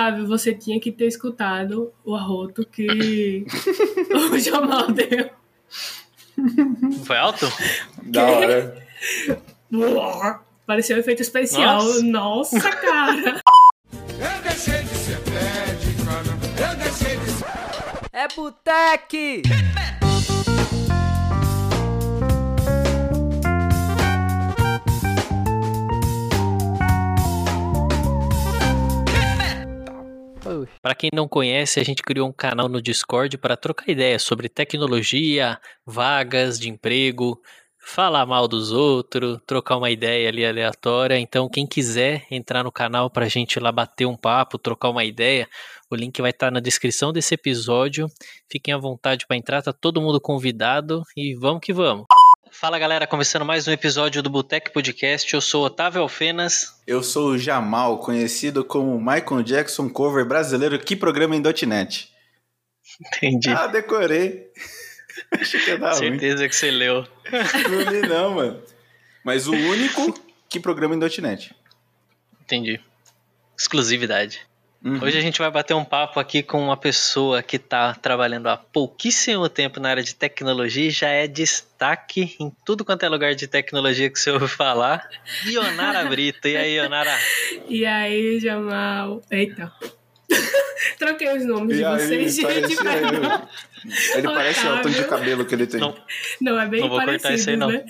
Otávio, você tinha que ter escutado o arroto que o Jamal deu. Foi alto? Da hora. Pareceu um efeito especial. Nossa. Nossa, cara. Eu deixei de ser pé de cana, eu deixei de ser... É Boteque! Para quem não conhece, a gente criou um canal no Discord para trocar ideias sobre tecnologia, vagas de emprego, falar mal dos outros, trocar uma ideia ali aleatória. Então, quem quiser entrar no canal para a gente lá bater um papo, trocar uma ideia, o link vai estar na descrição desse episódio. Fiquem à vontade para entrar, tá todo mundo convidado e vamos que vamos. Fala galera, começando mais um episódio do Boteco Podcast. Eu sou Otávio Alfenas. Eu sou o Jamal, conhecido como Michael Jackson cover brasileiro que programa em .NET. Entendi. Ah, decorei. Achei que ia dar ruim. Certeza que você leu. Não li não, mano. Mas o único que programa em .NET. Entendi. Exclusividade. Uhum. Hoje a gente vai bater um papo aqui com uma pessoa que está trabalhando há pouquíssimo tempo na área de tecnologia e já é destaque em tudo quanto é lugar de tecnologia que você ouve falar. Ionara Brito. E aí, Ionara? E aí, Jamal. Eita. Troquei os nomes E de aí, vocês, gente. parece perdão. ele. Ele parece o tom de cabelo que ele tem. Não. Não, é bem Não vou cortar parecido, isso aí, não. né?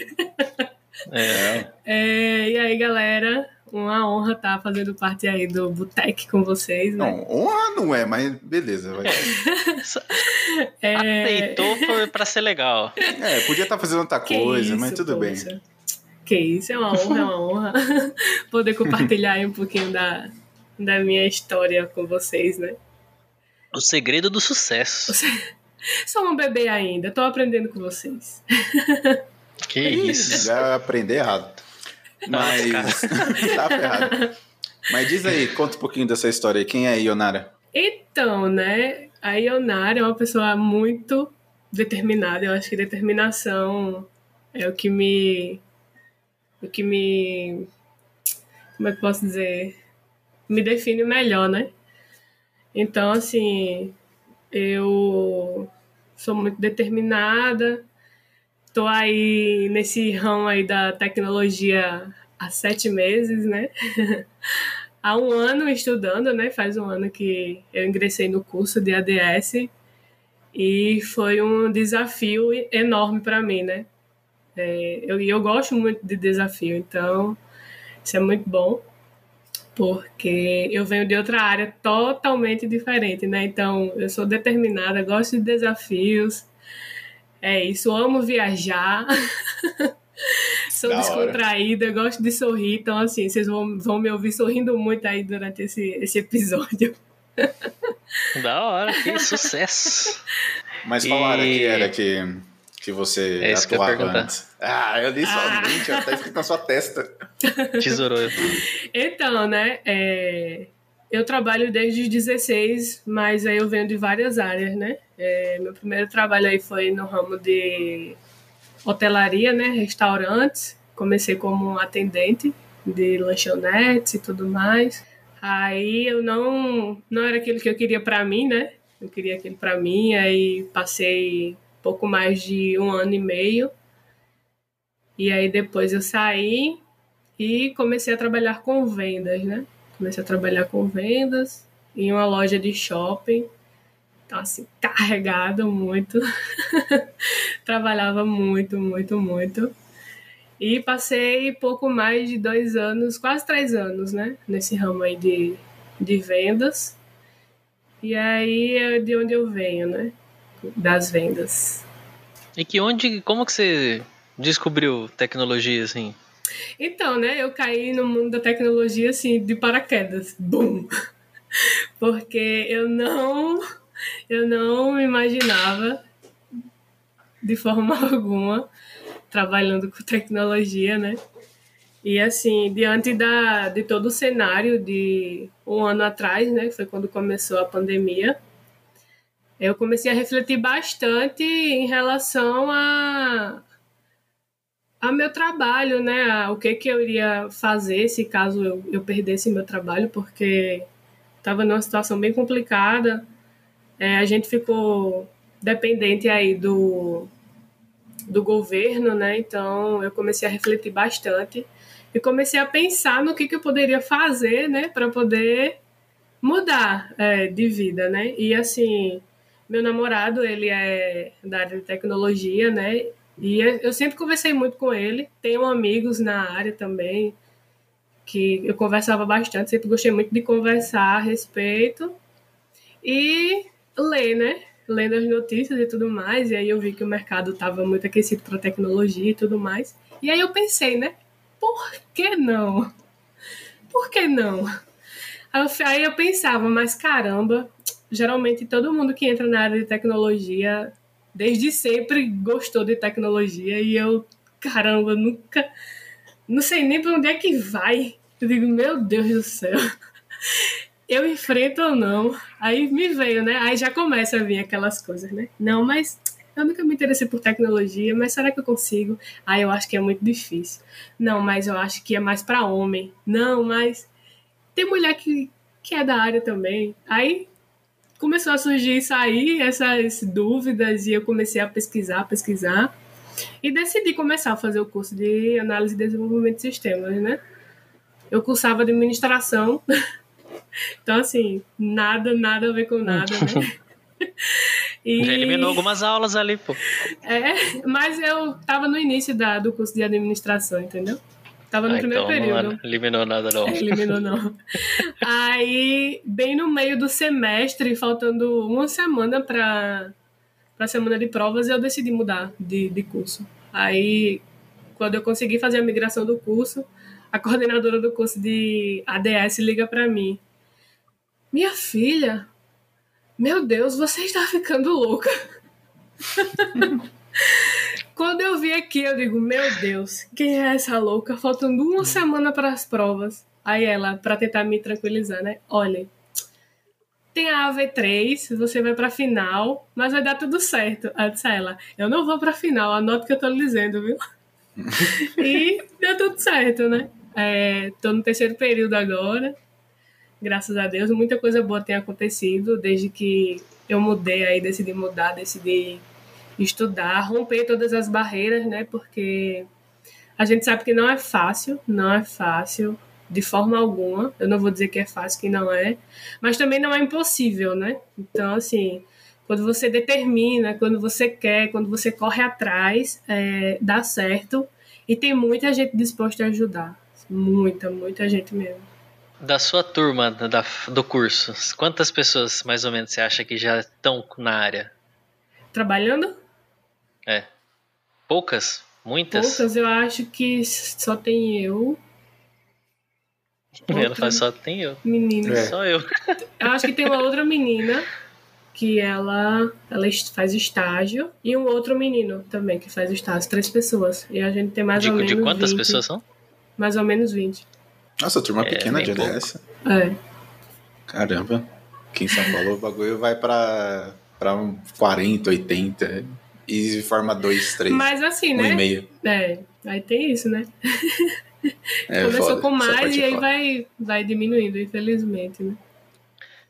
É, É, e aí, galera, uma honra estar fazendo parte aí do Botec com vocês, né? Não, honra não é, mas beleza. Vai. É, aceitou por, pra ser legal. É, podia estar fazendo outra que coisa, mas isso, tudo bem. poxa. Que isso, é uma honra, é uma honra poder compartilhar aí um pouquinho da, da minha história com vocês, né? O segredo do sucesso. Sou um bebê ainda, tô aprendendo com vocês. Que isso. Já aprender errado. Mas. tá ferrado. Mas diz aí, conta um pouquinho dessa história aí. Quem é a Ionara? Então, né? A Ionara é uma pessoa muito determinada. Eu acho que determinação é o que me. O que me. Como é que eu posso dizer? Me define melhor, né? Então, assim. Eu sou muito determinada. Tô aí nesse ramo aí da tecnologia há sete meses, né? há um ano estudando, né? Faz um ano que eu ingressei no curso de ADS e foi um desafio enorme para mim, né? É, eu, eu gosto muito de desafio, então isso é muito bom, porque eu venho de outra área totalmente diferente, né? Então eu sou determinada, gosto de desafios, é isso, amo viajar. Sou Da hora. descontraída, gosto de sorrir, então assim, vocês vão, vão me ouvir sorrindo muito aí durante esse, esse episódio. Da hora, que sucesso. Mas qual área E- que era que, que você É isso que eu atuava antes? Ah, eu li Ah. somente, ó, tá escrito na sua testa. Tesourou. Então, né, é, eu trabalho desde os 16, mas aí eu venho de várias áreas, né? É, meu primeiro trabalho aí foi no ramo de hotelaria, né, restaurantes. Comecei como atendente de lanchonetes e tudo mais. Aí eu não não era aquilo que eu queria pra mim, né? Eu queria aquilo pra mim, aí passei pouco mais de um ano e meio. E aí depois eu saí e comecei a trabalhar com vendas, né? Comecei a trabalhar com vendas em uma loja de shopping. Então, assim, carregado muito. Trabalhava muito, muito, muito. E passei pouco mais de dois anos, quase três anos, né? Nesse ramo aí de, de vendas. E aí é de onde eu venho, né? Das vendas. E que onde, como que você descobriu tecnologia assim? Então, né, eu caí no mundo da tecnologia assim de paraquedas, bum. Porque eu não eu não imaginava de forma alguma trabalhando com tecnologia, né? E assim, diante da, de todo o cenário de um ano atrás, né, que foi quando começou a pandemia, eu comecei a refletir bastante em relação a, a meu trabalho, né? A, o que, que eu iria fazer se caso eu, eu perdesse meu trabalho, porque estava numa situação bem complicada. É, a gente ficou dependente aí do, do governo, né? Então eu comecei a refletir bastante e comecei a pensar no que, que eu poderia fazer, né, para poder mudar é, de vida, né? E assim, meu namorado, ele é da área de tecnologia, né? E eu sempre conversei muito com ele. Tenho amigos na área também que eu conversava bastante, sempre gostei muito de conversar a respeito e ler, né? Lendo as notícias e tudo mais. E aí eu vi que o mercado estava muito aquecido para tecnologia e tudo mais. E aí eu pensei, né? Por que não? Por que não? Aí eu pensava, mas caramba, geralmente todo mundo que entra na área de tecnologia, desde sempre gostou de tecnologia e eu, caramba, nunca. Não sei nem para onde é que vai. Eu digo, meu Deus do céu. Eu enfrento ou não? Aí me veio, né? Aí já começa a vir aquelas coisas, né? Não, mas eu nunca me interessei por tecnologia, mas será que eu consigo? Ah, eu acho que é muito difícil. Não, mas eu acho que é mais para homem. Não, mas tem mulher que, que é da área também. Aí começou a surgir isso aí, essas dúvidas, e eu comecei a pesquisar, pesquisar. E decidi começar a fazer o curso de análise e desenvolvimento de sistemas, né? Eu cursava administração. então, assim, nada, nada a ver com nada, né? E... Já eliminou algumas aulas ali, pô. É, mas eu tava no início da, do curso de administração, entendeu? Tava no ah, primeiro então período. Não eliminou nada, não. É, eliminou, não. Aí, bem no meio do semestre, faltando uma semana para a semana de provas, eu decidi mudar de, de curso. Aí, quando eu consegui fazer a migração do curso, a coordenadora do curso de ADS liga para mim. Minha filha, meu Deus, você está ficando louca. Quando eu vi aqui, eu digo, meu Deus, quem é essa louca? Faltando uma semana para as provas. Aí ela, para tentar me tranquilizar, né? Olha, tem a AV3, você vai pra final, mas vai dar tudo certo. Aí disse a ela, eu não vou pra final, anota que eu tô lhe dizendo, viu? e deu tudo certo, né? É, tô no terceiro período agora, graças a Deus. Muita coisa boa tem acontecido desde que eu mudei aí, decidi mudar, decidi estudar, romper todas as barreiras, né? Porque a gente sabe que não é fácil, não é fácil de forma alguma. Eu não vou dizer que é fácil, que não é, mas também não é impossível, né? Então, assim, quando você determina, quando você quer, quando você corre atrás, é, dá certo. E tem muita gente disposta a ajudar. Muita, muita gente mesmo. Da sua turma da, do curso, quantas pessoas mais ou menos você acha que já estão na área? Trabalhando? É. Poucas? Muitas? Poucas, eu acho que só tem eu. Ela faz só tem eu. Menina. É. Só eu. Eu acho que tem uma outra menina que ela, ela faz estágio e um outro menino também que faz estágio. Três pessoas. E a gente tem mais de, ou menos. De quantas 20, pessoas são? Mais ou menos 20. Nossa, turma é, pequena de LS. É. Caramba. Aqui em São Paulo o bagulho vai pra, pra um 40, 80 e forma 2, 3. Mas assim, um né? E meio. É, aí tem isso, né? É, Começou foda, com mais e aí vai, vai diminuindo, infelizmente, né?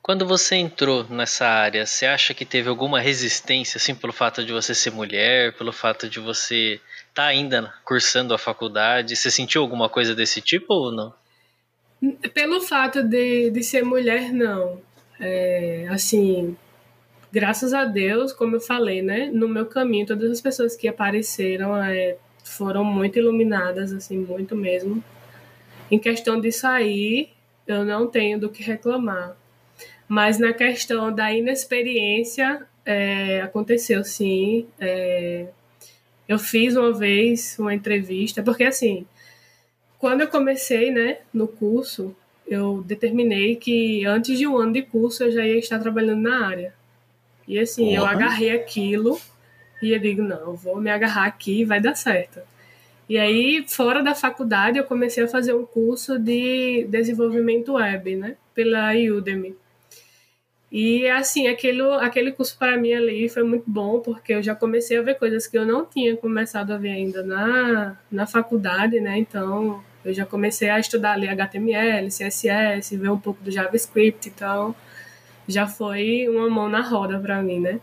Quando você entrou nessa área, você acha que teve alguma resistência, assim, pelo fato de você ser mulher, pelo fato de você estar tá ainda cursando a faculdade? Você sentiu alguma coisa desse tipo ou não? Pelo fato de, de ser mulher, não. É, assim, graças a Deus, como eu falei, né, no meu caminho, todas as pessoas que apareceram é, foram muito iluminadas, assim, muito mesmo. Em questão de sair, eu não tenho do que reclamar. Mas na questão da inexperiência, é, aconteceu sim. É, eu fiz uma vez uma entrevista, porque assim, quando eu comecei, né, no curso, eu determinei que antes de um ano de curso eu já ia estar trabalhando na área. E assim, eu agarrei aquilo e eu digo, não, eu vou me agarrar aqui e vai dar certo. E aí, fora da faculdade, eu comecei a fazer um curso de desenvolvimento web, né? Pela Udemy. E assim, aquele, aquele curso para mim ali foi muito bom, porque eu já comecei a ver coisas que eu não tinha começado a ver ainda na, na faculdade, né? Então, eu já comecei a estudar ali HTML, CSS, ver um pouco do JavaScript, então já foi uma mão na roda para mim, né?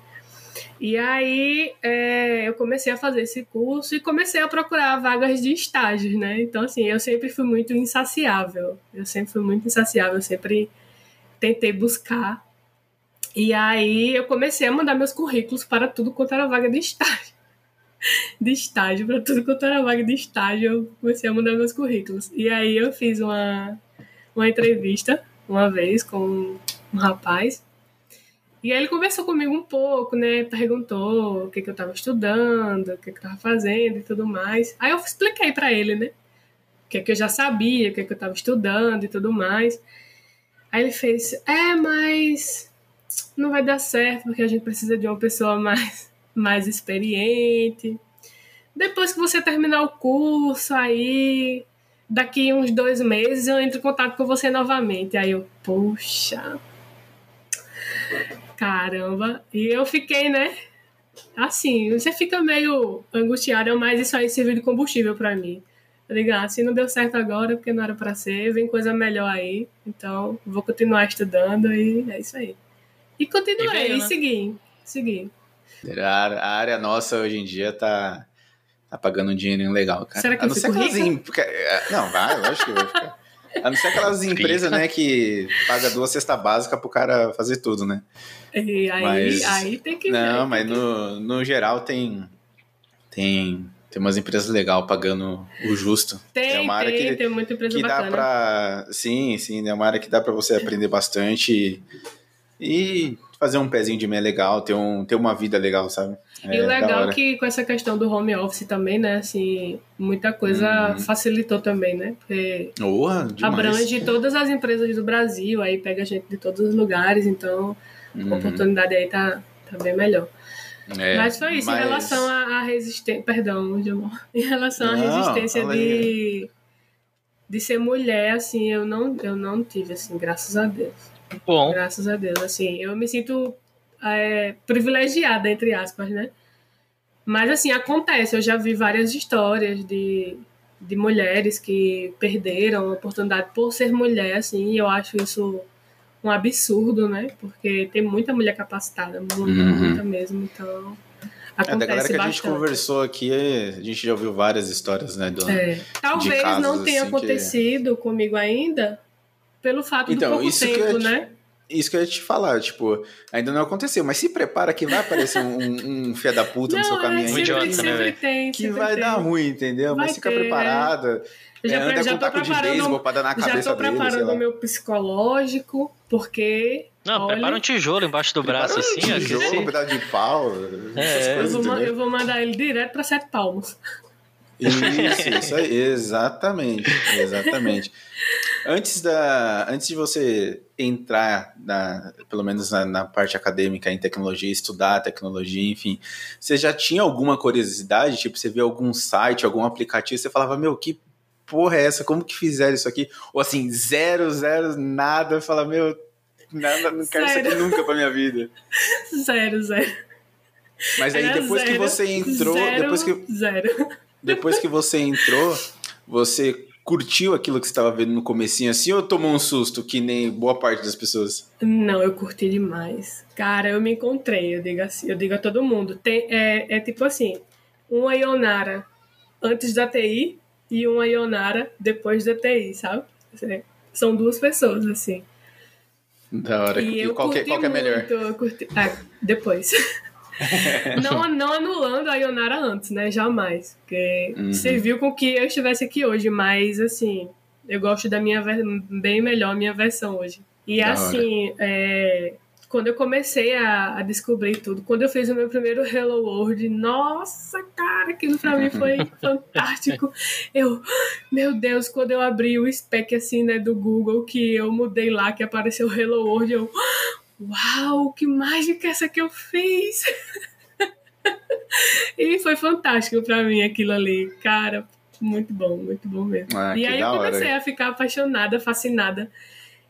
E aí é, eu comecei a fazer esse curso e comecei a procurar vagas de estágios, né? Então, assim, eu sempre fui muito insaciável. Eu sempre fui muito insaciável, eu sempre tentei buscar. E aí eu comecei a mandar meus currículos para tudo quanto era vaga de estágio. De estágio, para tudo quanto era vaga de estágio, eu comecei a mandar meus currículos. E aí eu fiz uma, uma entrevista uma vez com um rapaz e aí ele conversou comigo um pouco, né? Perguntou o que, que eu estava estudando, o que, que eu estava fazendo e tudo mais. Aí eu expliquei para ele, né? O que, que eu já sabia, o que, que eu estava estudando e tudo mais. Aí ele fez: É, mas não vai dar certo porque a gente precisa de uma pessoa mais, mais experiente. Depois que você terminar o curso, aí daqui uns dois meses eu entro em contato com você novamente. Aí eu, poxa, Caramba. E eu fiquei, né? Assim, você fica meio angustiado, mas isso aí serviu de combustível para mim. Tá ligado? Se não deu certo agora, porque não era para ser, vem coisa melhor aí. Então, vou continuar estudando e é isso aí. E continuei, e, veio, né? segui, segui. A área nossa hoje em dia tá, tá pagando um dinheirinho legal, cara. Será que a não ser aquelas porque, é, Não, vai, lógico que vai ficar. A não ser aquelas empresas, né, que paga duas cestas básicas pro cara fazer tudo, né? E aí, mas, aí tem que Não, mas que... no, no geral tem. Tem. Tem umas empresas legais pagando o justo. Tem, é uma área tem, que, tem muita empresa que bacana. dá pra. Sim, sim, é uma área que dá pra você aprender bastante e, e fazer um pezinho de meia legal, ter, um, ter uma vida legal, sabe? É, e o legal é que com essa questão do home office também, né, assim, muita coisa uhum. facilitou também, né? Porque Boa, abrange todas as empresas do Brasil, aí pega gente de todos os lugares, então uhum. a oportunidade aí tá, tá bem melhor. É, mas foi isso, mas... em relação à resistência. Perdão, Gilmar. Em relação à resistência de, de ser mulher, assim, eu não, eu não tive, assim, graças a Deus. Bom. Graças a Deus. Assim, eu me sinto é, privilegiada, entre aspas, né? Mas, assim, acontece. Eu já vi várias histórias de, de mulheres que perderam a oportunidade por ser mulher, assim, e eu acho isso um absurdo, né? Porque tem muita mulher capacitada, muita, uhum. muita mesmo, então... Acontece é, da galera que bastante. a gente conversou aqui, a gente já ouviu várias histórias, né? Do, é. Talvez não tenha assim, acontecido que... comigo ainda, pelo fato então, do pouco isso tempo, que eu né? Isso que eu ia te falar, tipo, ainda não aconteceu, mas se prepara que vai aparecer um, um, um fia da puta não, no seu caminho é, aí. Sempre, sempre tem, que vai tem. dar ruim, entendeu? Vai mas fica ter, é. preparada. Eu já, é, anda já com tô taco de preparando, beisebol pra dar na cabeça já tô preparando o meu psicológico, porque. Não, olha, prepara um tijolo embaixo do braço, um assim, ó. tijolo, que um pedaço de pau, É, essas é. eu, vou, eu vou mandar ele direto pra sete palmos. Isso, isso aí, exatamente, exatamente. Antes da, antes de você entrar na, pelo menos na, na parte acadêmica em tecnologia, estudar tecnologia, enfim, você já tinha alguma curiosidade? Tipo, você via algum site, algum aplicativo, você falava, meu, que porra é essa? Como que fizeram isso aqui? Ou assim, zero, zero, nada, fala, meu, nada, não quero isso aqui nunca pra minha vida. Zero, zero. Mas aí Era depois que zero, você entrou, zero, depois que Zero. depois que você entrou, você curtiu aquilo que você estava vendo no comecinho assim ou tomou um susto, que nem boa parte das pessoas? Não, eu curti demais. Cara, eu me encontrei, eu digo assim, eu digo a todo mundo. Tem, é, é tipo assim, uma Ionara antes da TI e uma Ionara depois da TI, sabe? É, São duas pessoas, assim. Da hora. E E, qual, que, qual que é melhor? muito, eu curti... Ah, depois. não, não anulando a Ionara antes, né? Jamais. Porque Uhum. serviu com que eu estivesse aqui hoje, mas assim, eu gosto da minha bem melhor a minha versão hoje. E Da assim, é, quando eu comecei a, a descobrir tudo, quando eu fiz o meu primeiro Hello World, nossa, cara, aquilo pra mim foi fantástico. Eu, meu Deus, quando eu abri o spec assim, né, do Google, que eu mudei lá, que apareceu Hello World, eu, uau, que mágica essa que eu fiz! e foi fantástico pra mim aquilo ali, cara, muito bom, muito bom mesmo. Ah, e aí eu hora. comecei a ficar apaixonada, fascinada.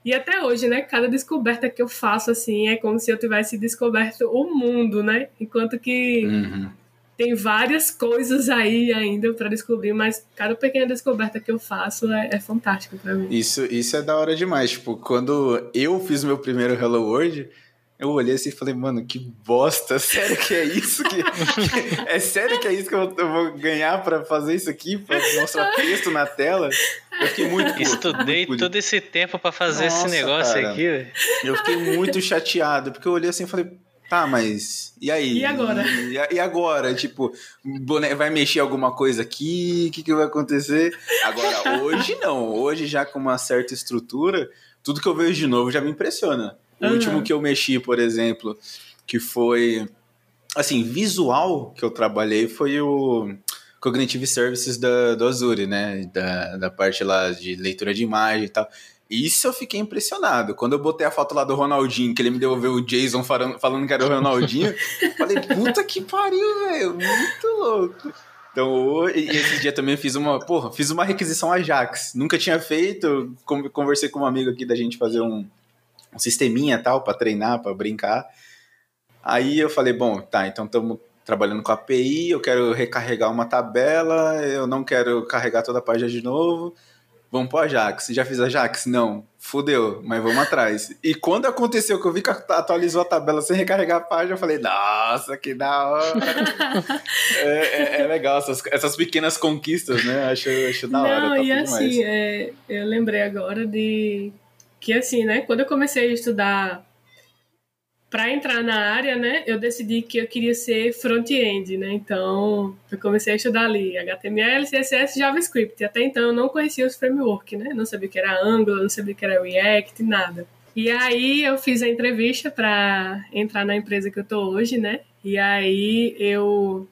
E até hoje, né, cada descoberta que eu faço, assim, é como se eu tivesse descoberto o mundo, né? Enquanto que Uhum. Tem várias coisas aí ainda para descobrir, mas cada pequena descoberta que eu faço é, é fantástico para mim. Isso, isso é da hora demais. Tipo, quando eu fiz meu primeiro Hello World, eu olhei assim e falei, mano, que bosta, sério que é isso? Que, que- é sério que é isso que eu, eu vou ganhar pra fazer isso aqui? Pra mostrar texto na tela? Eu fiquei muito puto, Estudei muito todo esse tempo pra fazer Nossa, esse negócio cara. aqui, velho. Eu fiquei muito chateado, porque eu olhei assim e falei, tá, mas e aí? E agora? E, e agora? Tipo, vai mexer alguma coisa aqui? O que, que vai acontecer? Agora, hoje não. Hoje, já com uma certa estrutura, tudo que eu vejo de novo já me impressiona. O Aham. último que eu mexi, por exemplo, que foi. Assim, visual que eu trabalhei foi o Cognitive Services da, do Azure, né? Da, da parte lá de leitura de imagem e tal. Isso eu fiquei impressionado. Quando eu botei a foto lá do Ronaldinho, que ele me devolveu o Jason falando, que era o Ronaldinho, falei, puta que pariu, velho. Muito louco. Então, e esse dia também fiz uma, porra, fiz uma requisição Ajax. Nunca tinha feito, con- conversei com um amigo aqui da gente fazer um, um sisteminha tal para treinar, para brincar. Aí eu falei, bom, tá, então estamos trabalhando com a API, eu quero recarregar uma tabela, eu não quero carregar toda a página de novo. Vamos pro Ajax. Já fiz Ajax? Não. Fudeu, mas vamos atrás. E quando aconteceu que eu vi que atualizou a tabela sem recarregar a página, eu falei, nossa, que da hora. é, é- é legal essas, essas pequenas conquistas, né? Acho, acho da hora. Não, top e assim, é, eu lembrei agora de que assim, né, quando eu comecei a estudar para entrar na área, né, eu decidi que eu queria ser front-end, né? Então, eu comecei a estudar ali HTML, CSS, JavaScript. Até então eu não conhecia os frameworks, né? Não sabia o que era Angular, não sabia o que era React, nada. E aí eu fiz a entrevista para entrar na empresa que eu tô hoje, né? E aí eu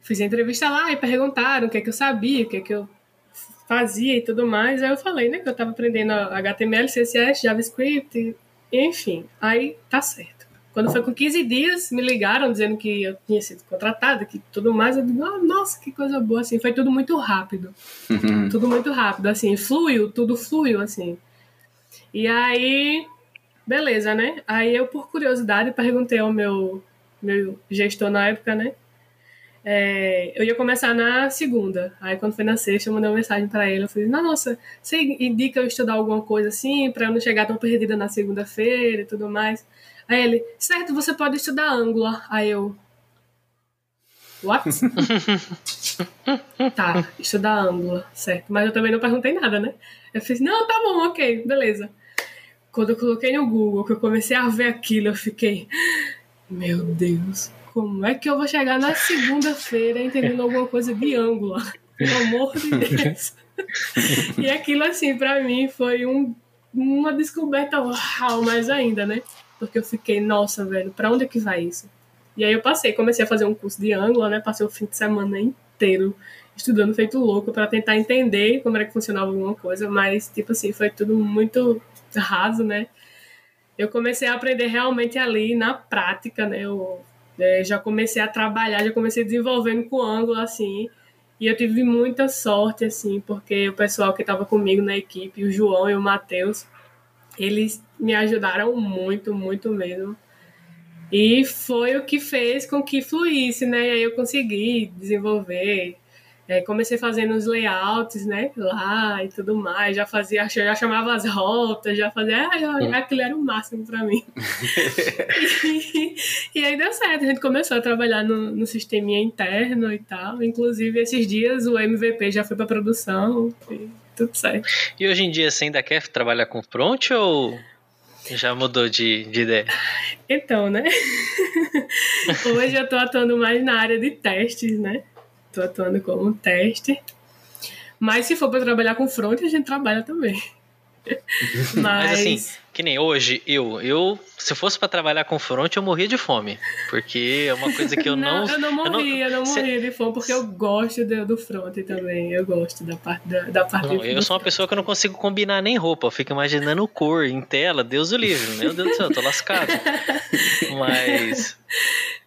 fiz a entrevista lá e perguntaram o que é que eu sabia, o que é que eu fazia e tudo mais. Aí eu falei, né, que eu tava aprendendo HTML, CSS, JavaScript, enfim. Aí tá certo. Quando foi com 15 dias, me ligaram dizendo que eu tinha sido contratada, que tudo mais. Eu digo, ah, nossa, que coisa boa, assim. Foi tudo muito rápido. tudo muito rápido, assim. Fluiu, tudo fluiu, assim. E aí, beleza, né? Aí eu, por curiosidade, perguntei ao meu, meu gestor na época, né? É, eu ia começar na segunda. Aí quando foi na sexta, eu mandei uma mensagem pra ele. Eu falei, nossa, você indica eu estudar alguma coisa assim, pra eu não chegar tão perdida na segunda-feira e tudo mais. Aí ele, certo, você pode estudar Angular. Aí eu. What? tá, estudar Angular, certo. Mas eu também não perguntei nada, né? Eu fiz, não, tá bom, ok, beleza. Quando eu coloquei no Google, que eu comecei a ver aquilo, eu fiquei, meu Deus, como é que eu vou chegar na segunda-feira entendendo alguma coisa de Angular? Pelo amor de Deus. e aquilo, assim, pra mim foi um, uma descoberta uau, mais ainda, né? Porque eu fiquei, nossa, velho, pra onde é que vai isso? E aí eu passei, comecei a fazer um curso de Angular, né? Passei o fim de semana inteiro estudando feito louco para tentar entender como era que funcionava alguma coisa, mas tipo assim, foi tudo muito raso, né? Eu comecei a aprender realmente ali na prática, né? Eu eh, já comecei a trabalhar, já comecei desenvolvendo com Angular assim, e eu tive muita sorte assim, porque o pessoal que estava comigo na equipe, o João e o Matheus, eles me ajudaram muito, muito mesmo. E foi o que fez com que fluísse, né? E aí eu consegui desenvolver. É, comecei fazendo os layouts, né? Lá e tudo mais. Já fazia, já chamava as rotas, já fazia. Ah, aquilo era o máximo pra mim. e, e aí deu certo. A gente começou a trabalhar no, no sisteminha interno e tal. Inclusive, esses dias o MVP já foi pra produção. E tudo certo. E hoje em dia você ainda quer trabalhar com front ou já mudou de, de ideia? Então, né? Hoje eu tô atuando mais na área de testes, né? Tô atuando como teste. Mas se for para trabalhar com front, a gente trabalha também. Mas, Mas assim, que nem hoje, eu, eu se fosse pra trabalhar com front, eu morria de fome. Porque é uma coisa que eu não. eu não morria, eu não, cê- morria de fome, porque eu gosto do, do front também. Eu gosto da parte da, da parte Não, eu sou uma pessoa que eu não consigo combinar nem roupa. Eu fico imaginando cor em tela, Deus o livre. Meu Deus do céu, eu tô lascado. Mas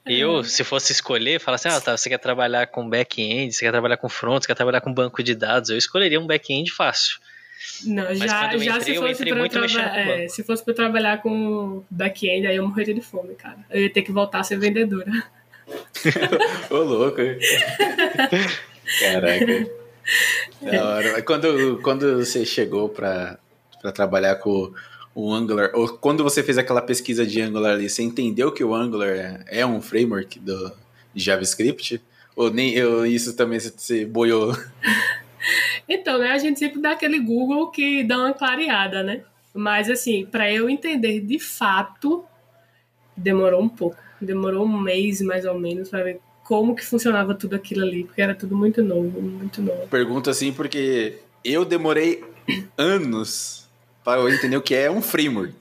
eu, se fosse escolher, falar assim: ah, tá, você quer trabalhar com back-end, você quer trabalhar com front, você quer trabalhar com banco de dados, eu escolheria um back-end fácil. Não, Mas já, quando eu já entrei, se fosse trabalhar. com É, se fosse pra trabalhar com back-end, aí eu morreria de fome, cara. Eu ia ter que voltar a ser vendedora. Ô, louco. Caraca. Da hora. Quando, quando você chegou pra trabalhar com o Angular, ou quando você fez aquela pesquisa de Angular ali, você entendeu que o Angular é- um framework do JavaScript? Ou nem eu, isso também você, boiou? Então, né, a gente sempre dá aquele Google que dá uma clareada, né? Mas, assim, para eu entender de fato, demorou um pouco. Demorou um mês, mais ou menos, para ver como que funcionava tudo aquilo ali, porque era tudo muito novo, muito novo. Pergunto assim porque eu demorei anos para eu entender o que é um framework.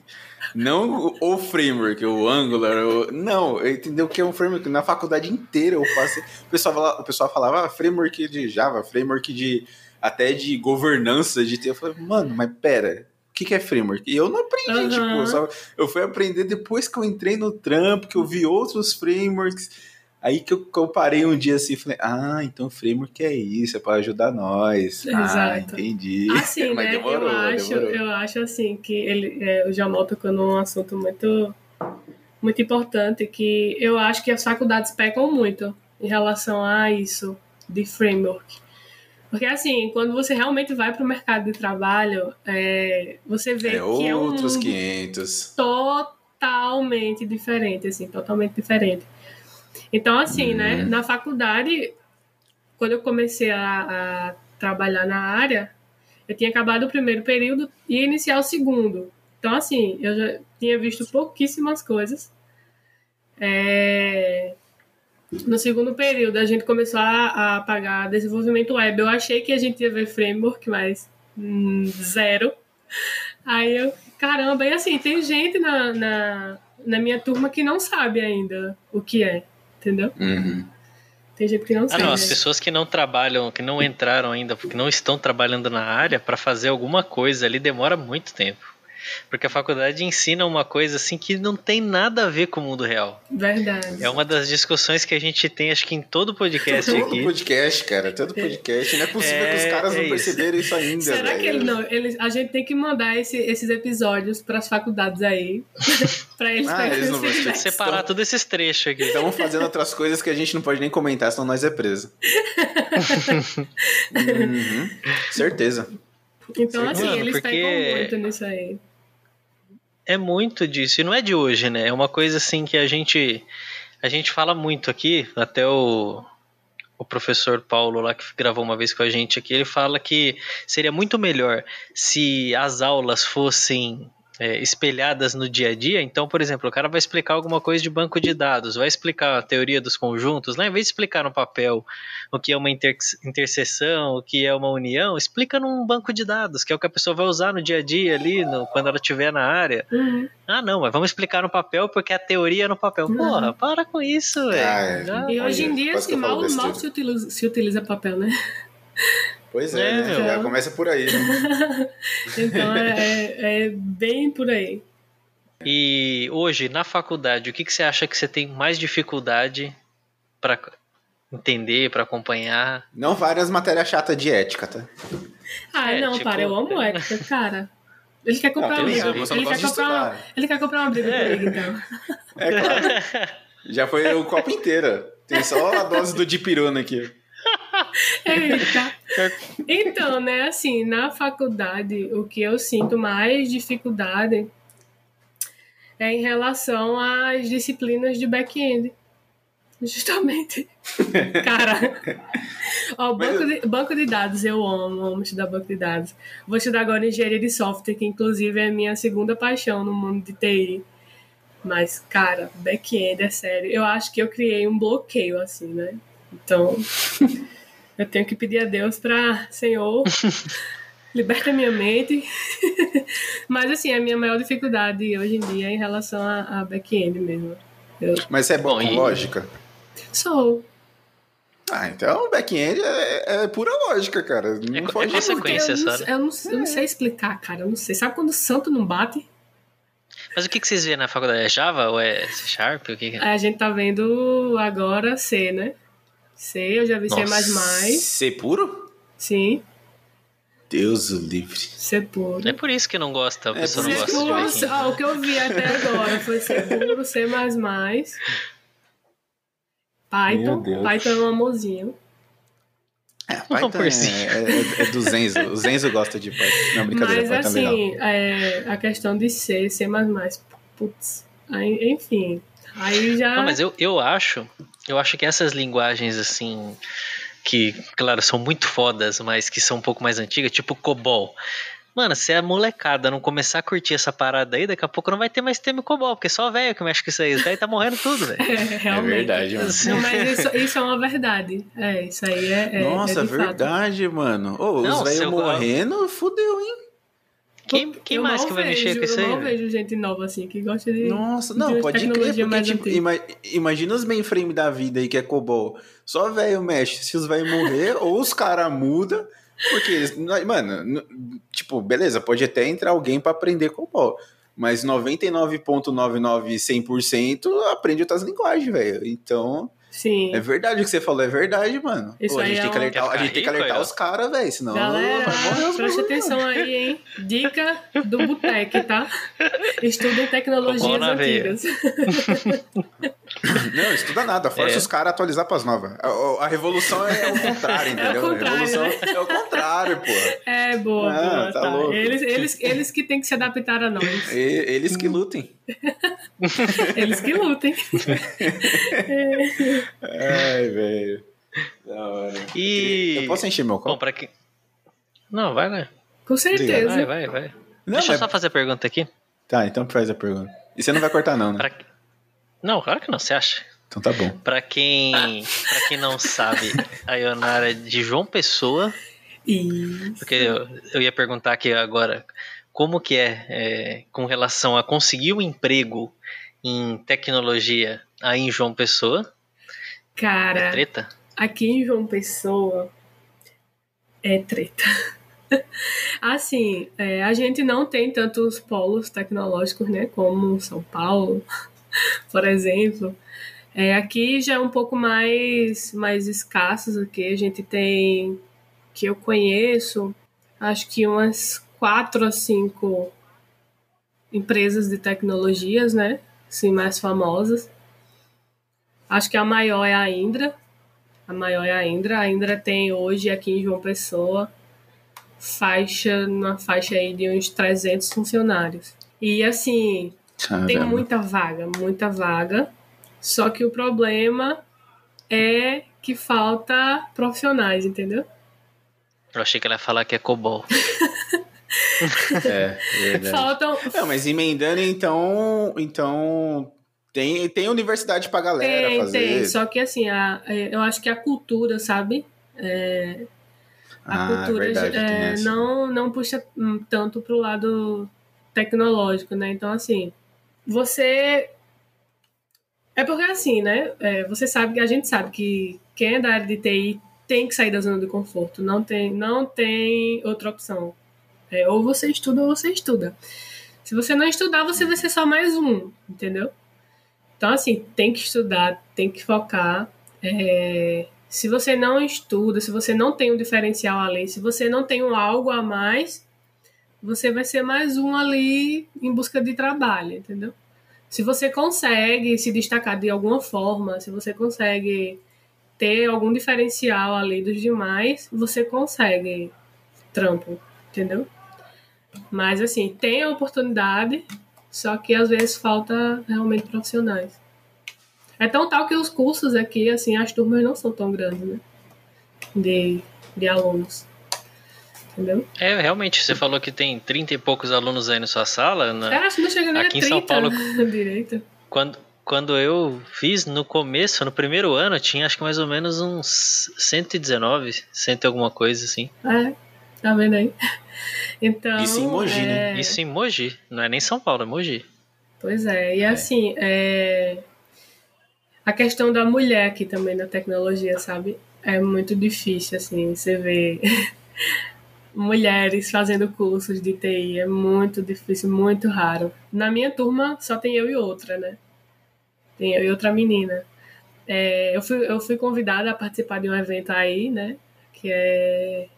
Não o- framework, o Angular, o... não, eu entendi o que é um framework. Na faculdade inteira eu passei. O pessoal, fala- o pessoal falava ah, framework de Java, framework de até de governança de ter. Eu falei, mano, mas pera, o que, que é framework? E eu não aprendi, Aham. tipo, eu, só- eu fui aprender depois que eu entrei no trampo, que eu vi outros frameworks. Aí que eu, que eu parei um dia assim e falei, ah, então framework é isso, é para ajudar nós. Ah, Exato. entendi. Assim, Mas né? demorou, eu, acho, demorou. eu acho assim que ele, é, o Jamal tocou num assunto muito, muito importante que eu acho que as faculdades pecam muito em relação a isso de framework. Porque assim, quando você realmente vai para o mercado de trabalho, é, você vê É que é um outros mundo 500. totalmente diferente, assim, totalmente diferente. Então, assim, Uhum. né, na faculdade, quando eu comecei a, a trabalhar na área, eu tinha acabado o primeiro período e ia iniciar o segundo. Então, assim, eu já tinha visto pouquíssimas coisas. É, No segundo período, a gente começou a, a pagar desenvolvimento web. Eu achei que a gente ia ver framework, mas hum, zero. Aí eu, caramba, e assim, tem gente na, na, na minha turma que não sabe ainda o que é, entendeu? Uhum. Tem gente que não Ah, sabe. não, as pessoas que não trabalham, que não entraram ainda, porque não estão trabalhando na área, para fazer alguma coisa ali demora muito tempo. Porque a faculdade ensina uma coisa assim que não tem nada a ver com o mundo real. Verdade. É uma das discussões que a gente tem, acho que em todo podcast Todo aqui. podcast, cara, todo podcast. Não é possível que os É, caras é não perceberam isso ainda, Será velho. que ele não? Eles, a gente tem que mandar esse- esses episódios para as faculdades aí, para eles Ah, eles não esse vão. Separar todos esses trechos aqui. Estamos fazendo outras coisas que a gente não pode nem comentar, senão nós é preso. Uhum. Certeza. Então, assim, Mano, eles porque- pegam muito nisso aí. É muito disso, e não é de hoje, né? É uma coisa assim que a gente a gente fala muito aqui, até o o professor Paulo lá que gravou uma vez com a gente aqui, ele fala que seria muito melhor se as aulas fossem é, espelhadas no dia a dia. Então, por exemplo, o cara vai explicar alguma coisa de banco de dados, vai explicar a teoria dos conjuntos, né? Em vez de explicar no papel o que é uma inter interseção, o que é uma união, explica num banco de dados, que é o que a pessoa vai usar no dia a dia ali, no- quando ela estiver na área. Uhum. Ah, não, mas vamos explicar no papel porque a teoria é no papel. Uhum. Para, para com isso, velho. Ah, é. E hoje em dia, assim, mal, mal se, utiliza, se utiliza papel, né? Pois é, É, né? meu. Já começa por aí, né? Então é, é- é bem por aí. E hoje, na faculdade, o que, que você acha que você tem mais dificuldade para entender, para acompanhar? Não várias matérias chatas de ética, tá? Ah, É, não, tipo- para, eu amo ética, cara. Ele quer comprar Não, uma briga. Ele não quer, comprar uma, ele quer comprar uma briga É. comigo, então. É claro. Já foi o copo inteiro. Tem só a dose do dipirona aqui. Eita. Então, né, assim, na faculdade, o que eu sinto mais dificuldade é em relação às disciplinas de back-end. Justamente. Cara, ó, banco, de, banco de dados, eu amo, amo estudar banco de dados. Vou estudar agora engenharia de software, que inclusive é a minha segunda paixão no mundo de TI. Mas, cara, back-end é sério. Eu acho que eu criei um bloqueio, assim, né? Então, eu tenho que pedir a Deus pra, Senhor, liberta minha mente. Mas, assim, a minha maior dificuldade hoje em dia é em relação a, a back-end mesmo. Eu Mas você é bom Bom, com e- lógica? sou. Ah, então back-end é, é pura lógica, cara. Não É co- foge é consequência. eu, não, sabe? eu, não, eu não sei explicar, cara. Eu não sei. Sabe quando o santo não bate? Mas o que, que vocês vêem na faculdade? É Java ou é C Sharp? O que que é? A gente tá vendo agora C, né? C, eu já vi C++. C puro? Sim, Deus o livre. C puro. É por isso que não gosta, a É pessoa por não gosta de puro, back-end. ó, o que eu vi até agora foi C puro, C++. Python. Python é um amorzinho. É, Python é, Amorzinho. é- é do Zenzo. O Zenzo gosta de Python. Não, brincadeira, Mas Python é assim, é, a questão de C, C, putz. Aí, enfim. Aí já. Não, mas eu, eu acho, eu acho que essas linguagens assim, que, claro, são muito fodas, mas que são um pouco mais antigas, tipo COBOL. Mano, se a molecada não começar a curtir essa parada aí, daqui a pouco não vai ter mais tema COBOL, porque só velho que mexe com isso aí. Os velhos tá morrendo tudo, velho. É, É realmente. verdade, mano. Não, mas isso, isso é uma verdade. É, isso aí é. é Nossa, é de fato. verdade, mano. Ô, Não, os velhos morrendo, fudeu, hein? Quem, quem mais que vai vejo, mexer com isso aí? Eu velho? vejo gente nova assim que gosta de. Nossa, de não, umas pode crer, porque, tipo, ima- imagina os mainframe da vida aí que é COBOL. Só velho mexe, se os velhos morrer, ou os caras mudam, porque eles, mano, tipo, beleza, pode até entrar alguém pra aprender COBOL, mas 99.99 100% aprende outras linguagens, velho. Então, Sim. é verdade o que você falou, é verdade, mano. Isso Pô, a aí gente é tem que um- alertar, a gente tem que rico, alertar os caras, velho, senão Galera, vai morrer preste atenção aí, hein? Dica do Botec, tá? Estudem tecnologias antigas. Não, estuda nada, força É. os caras a atualizar pras novas. A, a revolução é o contrário, entendeu? contrário, a revolução né? é o contrário, pô. É, boa, Ah, boa. tá Tá louco. Eles, eles, eles que têm que se adaptar a nós. E- eles que lutem. Eles que lutem. Ai, velho. Da hora. E. Eu posso encher meu Bom, copo? pra quem. Não, vai, vai. Com certeza. Vai, vai, vai. Não, Deixa eu mas- só fazer a pergunta aqui. Tá, então faz a pergunta. E você não vai cortar, não, né? Pra... Não, claro que não, você acha? Então tá bom. Pra quem, pra quem não sabe, a Ionara é de João Pessoa, Isso. porque eu, eu ia perguntar aqui agora como que é, é, com relação a conseguir um emprego em tecnologia aí em João Pessoa. É Cara, treta? aqui em João Pessoa é treta. Assim, é, a gente não tem tantos polos tecnológicos, né? Como São Paulo, por exemplo. É, aqui já é um pouco mais, mais escassos aqui. A gente tem, que eu conheço, acho que umas quatro ou cinco empresas de tecnologias, né? Assim, mais famosas. Acho que a maior é a Indra. A maior é a Indra. A Indra tem hoje aqui em João Pessoa faixa, uma faixa aí de uns 300 funcionários. E assim, tem Caramba. muita vaga, muita vaga. Só que o problema é que falta profissionais, entendeu? Eu achei que ela ia falar que é COBOL. É, verdade. Faltam. Não, mas emendando, então. Então. Tem, tem universidade pra galera Tem, fazer. tem. Só que assim, a, eu acho que a cultura, sabe? É, a ah, cultura verdade, tem é, não, não puxa hum, tanto pro lado tecnológico, né? Então, assim, você. É porque assim, né? É, você sabe que a gente sabe que quem é da área de TI tem que sair da zona de conforto. Não tem, não tem outra opção. É, ou você estuda ou você estuda. Se você não estudar, você vai ser só mais um, entendeu? Então, assim, tem que estudar, tem que focar. É, se você não estuda, se você não tem um diferencial ali, se você não tem um algo a mais, você vai ser mais um ali em busca de trabalho, entendeu? Se você consegue se destacar de alguma forma, se você consegue ter algum diferencial ali dos demais, você consegue trampo, entendeu? Mas assim, tem a oportunidade, só que às vezes falta realmente profissionais. É tão tal que os cursos aqui, assim, as turmas não são tão grandes, né? De, de alunos. Entendeu? É, realmente, você falou que tem 30 e poucos alunos aí na sua sala. né? É, acho que não chega nem Aqui a em 30 São Paulo- direito. Quando, quando eu fiz no começo, no primeiro ano, tinha acho que mais ou menos uns 119, 100 e alguma coisa assim. É, tá vendo aí? Então, Isso em Mogi, né? é, Isso em Mogi, não é nem São Paulo, é Mogi. Pois é, e assim, é... a questão da mulher aqui também na tecnologia, sabe? É muito difícil, assim, você vê mulheres fazendo cursos de TI, é muito difícil, muito raro. Na minha turma só tem eu e outra, né? Tem eu e outra menina. É, eu, fui, eu fui convidada a participar de um evento aí, né? Que é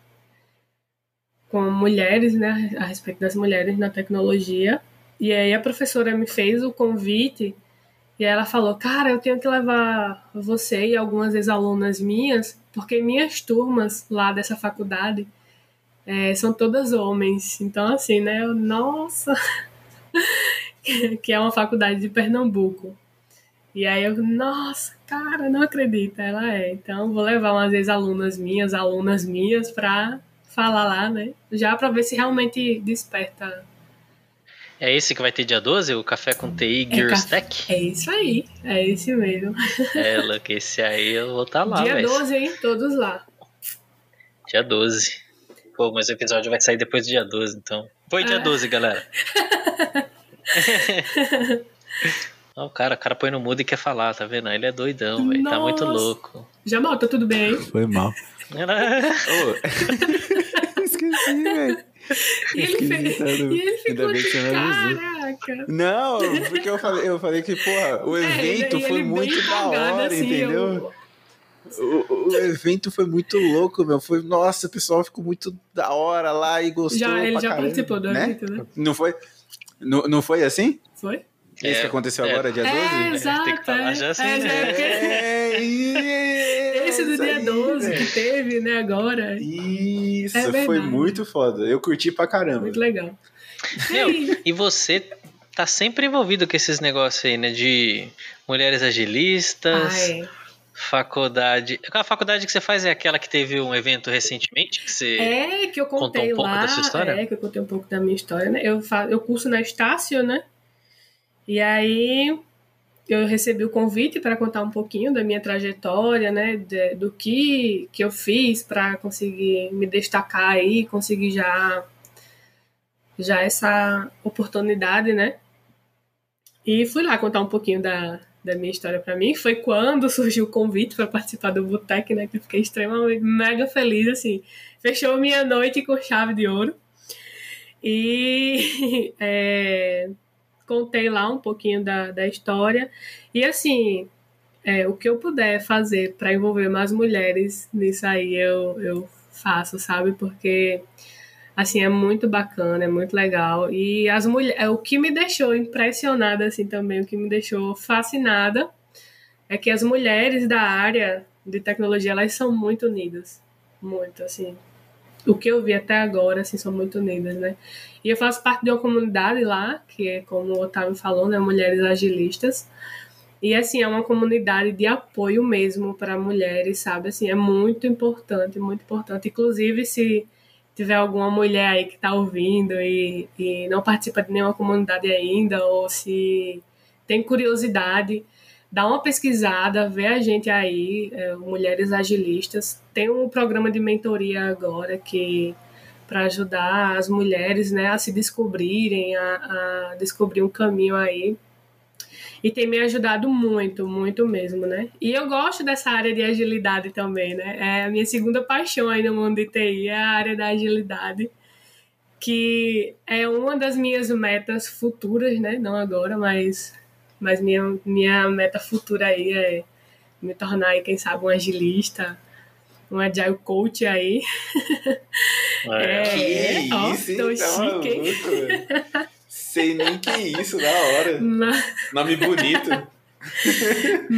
com mulheres, né? A respeito das mulheres na tecnologia. E aí a professora me fez o convite E ela falou, cara, eu tenho que levar você e algumas ex-alunas minhas, porque minhas turmas lá dessa faculdade é, são todas homens. Então, assim, né? Eu, nossa! que é uma faculdade de Pernambuco. E aí eu, nossa, cara, não acredito. Ela é. Então, vou levar umas ex-alunas minhas, alunas minhas, pra falar lá, né? Já pra ver se realmente desperta. É esse que vai ter dia 12, o Café com TI Girls café- Tech? É isso aí, é esse mesmo. É, Luke, esse aí eu vou estar lá, Dia velho. 12, hein? Todos lá. Dia 12. Pô, mas o episódio vai sair depois do dia 12, então. Foi dia Ah. 12, galera. Ó, o cara, o cara põe no mudo e quer falar, tá vendo? Ele é doidão, velho. Tá muito louco. Jamal, tá tudo bem? Foi mal. Esqueci, velho. E ele, fe... Esquisitado. e ele ficou Ainda bem que você não avisou. caraca. Não, porque eu falei, eu falei que, porra, o É, evento e ele foi bem muito da hora, assim, entendeu? eu- O, o evento foi muito louco, meu. Foi, nossa, o pessoal ficou muito da hora lá e gostou. Já, ele pra já caramba, participou do né? evento, né? Não foi? Não, não foi assim? Foi? É, que aconteceu é. agora, dia 12? É, exato. Tem que falar é. já assim, É, né? é, porque É, Esse do isso dia aí, 12 velho. que teve, né, agora. Isso, É foi muito foda. Eu curti pra caramba. Muito legal. E Meu, e você tá sempre envolvido com esses negócios aí, né? De mulheres agilistas, Ah, é. Faculdade. A faculdade que você faz é aquela que teve um evento recentemente? Que você... É, que eu Contou contei um pouco lá. da sua história? É, que eu contei um pouco da minha história, né? Eu, fa... eu curso na Estácio, né? E aí eu recebi o convite para contar um pouquinho da minha trajetória, né? de- do que, que eu fiz para conseguir me destacar aí, conseguir já, já essa oportunidade, né? E fui lá contar um pouquinho da, da minha história para mim. Foi quando surgiu o convite para participar do Botec, né? Que eu fiquei extremamente mega feliz, assim. Fechou minha noite com chave de ouro. E é, contei lá um pouquinho da, da história. E assim, é, o que eu puder fazer para envolver mais mulheres nisso aí, eu, eu faço, sabe? Porque assim é muito bacana, é muito legal. E as mulheres, o que me deixou impressionada assim também, o que me deixou fascinada é que as mulheres da área de tecnologia elas são muito unidas, muito assim. O que eu vi até agora assim são muito unidas, né? E eu faço parte de uma comunidade lá, que é como o Otávio falou, né, mulheres agilistas. E assim, é uma comunidade de apoio mesmo para mulheres, sabe? Assim, é muito importante, muito importante. Inclusive, se tiver alguma mulher aí que está ouvindo e, e não participa de nenhuma comunidade ainda, ou se tem curiosidade, dá uma pesquisada, vê a gente aí, é, Mulheres Agilistas. Tem um programa de mentoria agora que para ajudar as mulheres né, a se descobrirem, a, a descobrir um caminho aí. E tem me ajudado muito, muito mesmo, né? E eu gosto dessa área de agilidade também, né? É a minha segunda paixão aí no mundo de TI, é a área da agilidade, que é uma das minhas metas futuras, né? Não agora, mas, mas minha, minha meta futura aí é me tornar aí, quem sabe, um agilista, um agile coach aí. É. É, ó, tô hein? Tá chique, hein? Sei nem que isso, da hora. Mas- Nome bonito.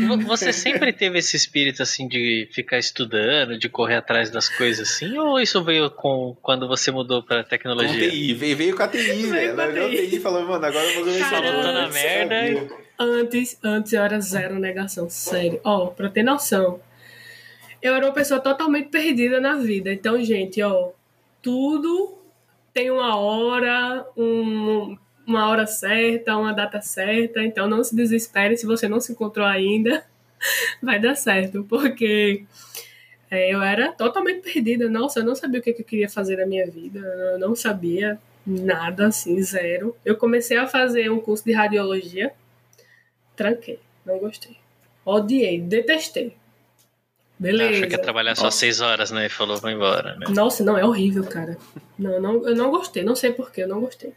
Vo- Você sempre teve esse espírito assim de ficar estudando, de correr atrás das coisas assim, ou isso veio com quando você mudou pra Com tecnologia? TI, veio, veio com a TI, velho. com Ela a olhou a TI. E falou, mano, agora eu vou ver bagulho, tá na eu merda. Antes, antes eu era zero negação, sério. Ó, pra ter noção, eu era uma pessoa totalmente perdida na vida. Então, gente, ó, tudo tem uma hora, um- uma hora certa, uma data certa. Então, não se desespere se você não se encontrou ainda. Vai dar certo, porque é, eu era totalmente perdida. Nossa, eu não sabia o que, que eu queria fazer na minha vida. Eu não sabia nada, assim, zero. Eu comecei a fazer um curso de radiologia tranquei, não gostei. Odiei, detestei. Beleza. Acha que ia trabalhar só seis horas, né? E falou, vou embora, né? Nossa, não, é horrível, cara. Não, não, eu não gostei, não sei porquê, eu não gostei.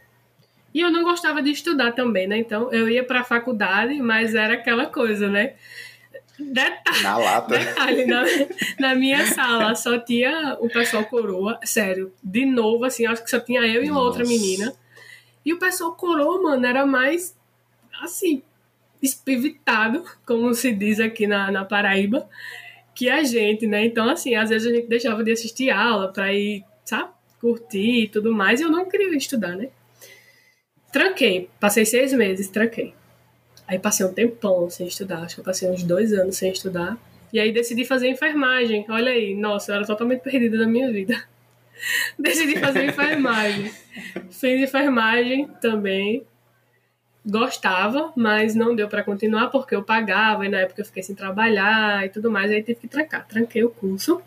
E eu não gostava de estudar também, né? Então eu ia pra faculdade, mas era aquela coisa, né? Detalhe, Na lata. detalhe na, na minha sala só tinha o pessoal coroa, sério, de novo, assim, acho que só tinha eu e uma outra Nossa. menina. E o pessoal coroa, mano, era mais assim, espivitado, como se diz aqui na, na Paraíba, que a gente, né? Então, assim, às vezes a gente deixava de assistir aula para ir, sabe, curtir e tudo mais, e eu não queria estudar, né? Tranquei, passei seis meses, tranquei. Aí passei um tempão sem estudar, acho que eu passei uns dois anos sem estudar. E aí decidi fazer enfermagem. Olha aí, nossa, eu era totalmente perdida da minha vida. decidi fazer enfermagem. Fiz enfermagem também. Gostava, mas não deu para continuar porque eu pagava e na época eu fiquei sem trabalhar e tudo mais. Aí tive que trancar. Tranquei o curso.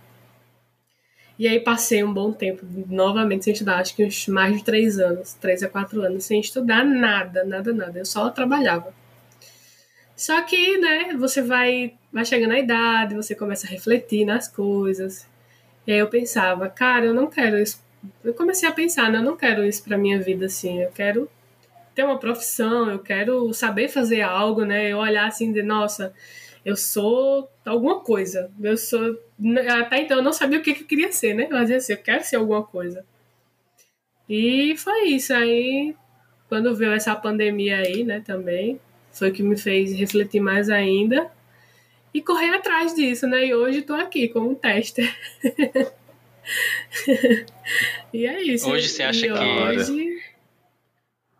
E aí passei um bom tempo novamente sem estudar, acho que uns mais de três anos, três a quatro anos, sem estudar nada, nada, nada. Eu só trabalhava. Só que, né, você vai, vai chegando na idade, você começa a refletir nas coisas. E aí eu pensava, cara, eu não quero isso. Eu comecei a pensar, né, eu não quero isso pra minha vida, assim. Eu quero ter uma profissão, eu quero saber fazer algo, né? Eu olhar assim de, nossa, eu sou alguma coisa. Eu sou. Até então eu não sabia o que, que eu queria ser, né? Mas assim, eu quero ser alguma coisa. E foi isso. Aí, quando veio essa pandemia aí, né, também, foi o que me fez refletir mais ainda e correr atrás disso, né? E hoje estou aqui como tester. e é isso. Hoje você acha e que hoje...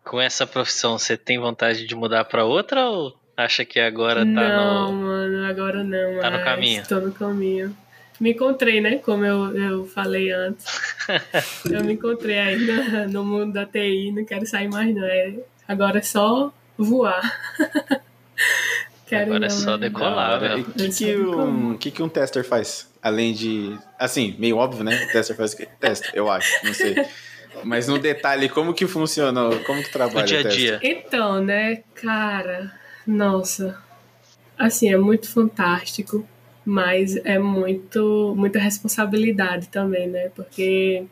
com essa profissão você tem vontade de mudar para outra ou Acha que agora tá não, no. mano, agora não. Tá no caminho. Estou no caminho. Me encontrei, né? Como eu, eu falei antes. eu me encontrei aí no, no mundo da TI, não quero sair mais, não. É, agora é só voar. quero Agora é não, só né? decolar, velho. o que, que, um, que, que um tester faz? Além de. Assim, meio óbvio, né? O tester faz o quê? Testa, eu acho, não sei. Mas no detalhe, como que funciona? Como que trabalha No dia a o dia. Então, né, cara, nossa, assim, é muito fantástico, mas é muito, muita responsabilidade também, né, porque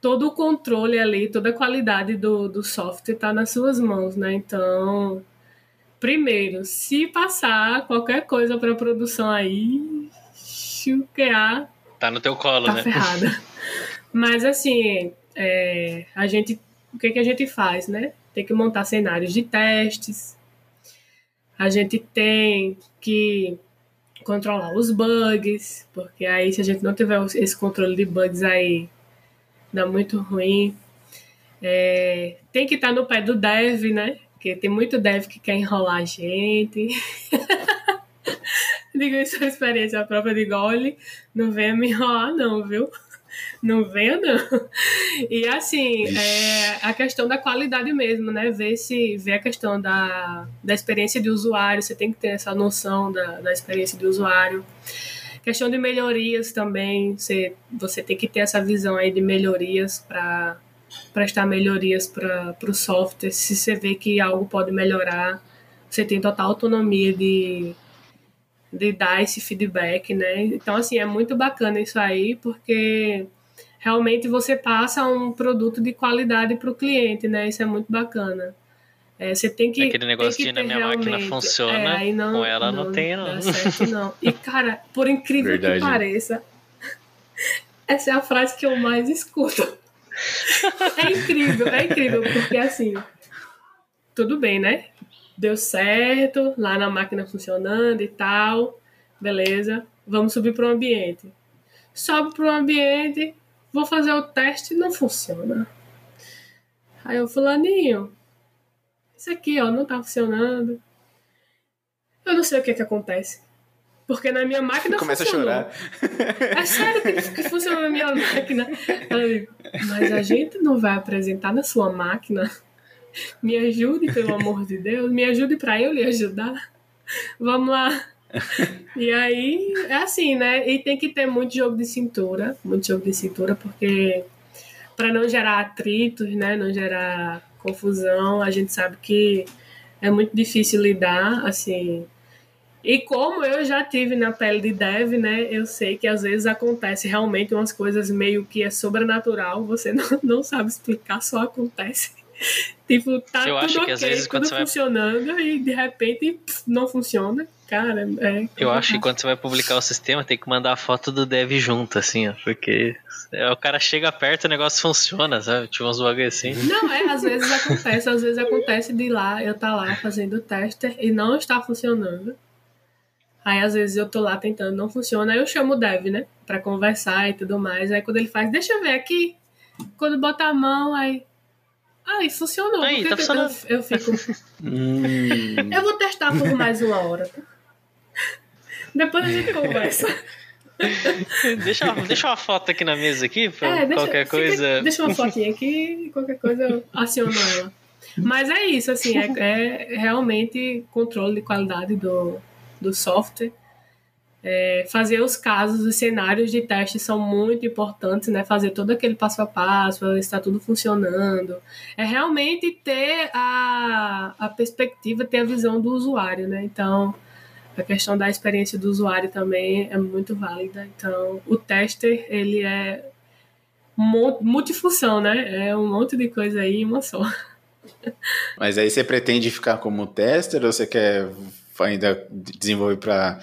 todo o controle ali, toda a qualidade do, do software está nas suas mãos, né, então, primeiro, se passar qualquer coisa para produção aí, chuquear, Tá no teu colo, tá né? ferrada. Mas assim, é, a gente, o que, que a gente faz, né? Tem que montar cenários de testes. A gente tem que controlar os bugs, porque aí se a gente não tiver esse controle de bugs aí, dá muito ruim. É, tem que estar no pé do dev, né? Porque tem muito dev que quer enrolar a gente. Digo isso por experiência própria de gole. Não venha me enrolar, não, viu? Não venha, não. E assim, é a questão da qualidade mesmo, né? Ver se ver a questão da, da experiência de usuário, você tem que ter essa noção da, da experiência de usuário. Questão de melhorias também, você, você tem que ter essa visão aí de melhorias para prestar melhorias para o software. Se você vê que algo pode melhorar, você tem total autonomia de, de dar esse feedback, né? Então, assim, é muito bacana isso aí, porque realmente você passa um produto de qualidade para o cliente, né? Isso é muito bacana. É, você tem que. Aquele negócio que de na minha máquina funciona, é, não, com ela não tem, não. Dá certo, não. E, cara, por incrível Verdade. que pareça, essa é a frase que eu mais escuto. É incrível, é incrível, porque assim, tudo bem, né? Deu certo, lá na máquina funcionando e tal, beleza. Vamos subir para o ambiente. Sobe para o ambiente, vou fazer o teste não funciona. Aí eu, fulaninho, isso aqui, ó, não tá funcionando. Eu não sei o que que acontece. Porque na minha máquina Começa a funcionou. chorar. É sério que, que funciona na minha máquina. Mas a gente não vai apresentar na sua máquina. Me ajude, pelo amor de Deus. Me ajude para eu lhe ajudar. Vamos lá. E aí, é assim, né? E tem que ter muito jogo de cintura. Muito jogo de cintura, porque para não gerar atritos, né? Não gerar confusão, a gente sabe que é muito difícil lidar, assim, e como eu já tive na pele de dev, né, eu sei que às vezes acontece realmente umas coisas meio que é sobrenatural, você não, não sabe explicar, só acontece. Tipo, tá Eu tudo acho que ok, às vezes quando tudo você vai- funcionando e de repente pff, não funciona. Cara, é. Eu acho que quando você vai publicar o sistema, tem que mandar a foto do dev junto, assim, ó. Porque é, o cara chega perto e o negócio funciona, sabe? Tipo uns bagulho assim. Não, é, às vezes acontece, às vezes acontece de lá, eu tá lá fazendo o tester e não está funcionando. Aí às vezes eu tô lá tentando, não funciona, aí eu chamo o dev, né? Pra conversar e tudo mais. Aí quando ele faz, deixa eu ver aqui. Quando bota a mão, aí. Aí funcionou. Aí, tá funcionando. eu, eu fico. Hum, Eu vou testar por mais uma hora. tá? Depois a gente conversa. deixa, uma- deixa uma foto aqui na mesa aqui, pra É, deixa, qualquer fica- coisa. deixa uma fotinha aqui e qualquer coisa eu aciono ela. Mas é isso, assim, é, é realmente controle de qualidade do, do software. É, fazer os casos, os cenários de teste são muito importantes, né? Fazer todo aquele passo a passo, está tudo funcionando. É realmente ter a, a perspectiva, ter a visão do usuário, né? Então, a questão da experiência do usuário também é muito válida. Então, o tester, ele é mu- multifunção, né? É um monte de coisa aí em uma só. Mas aí você pretende ficar como tester ou você quer ainda desenvolver para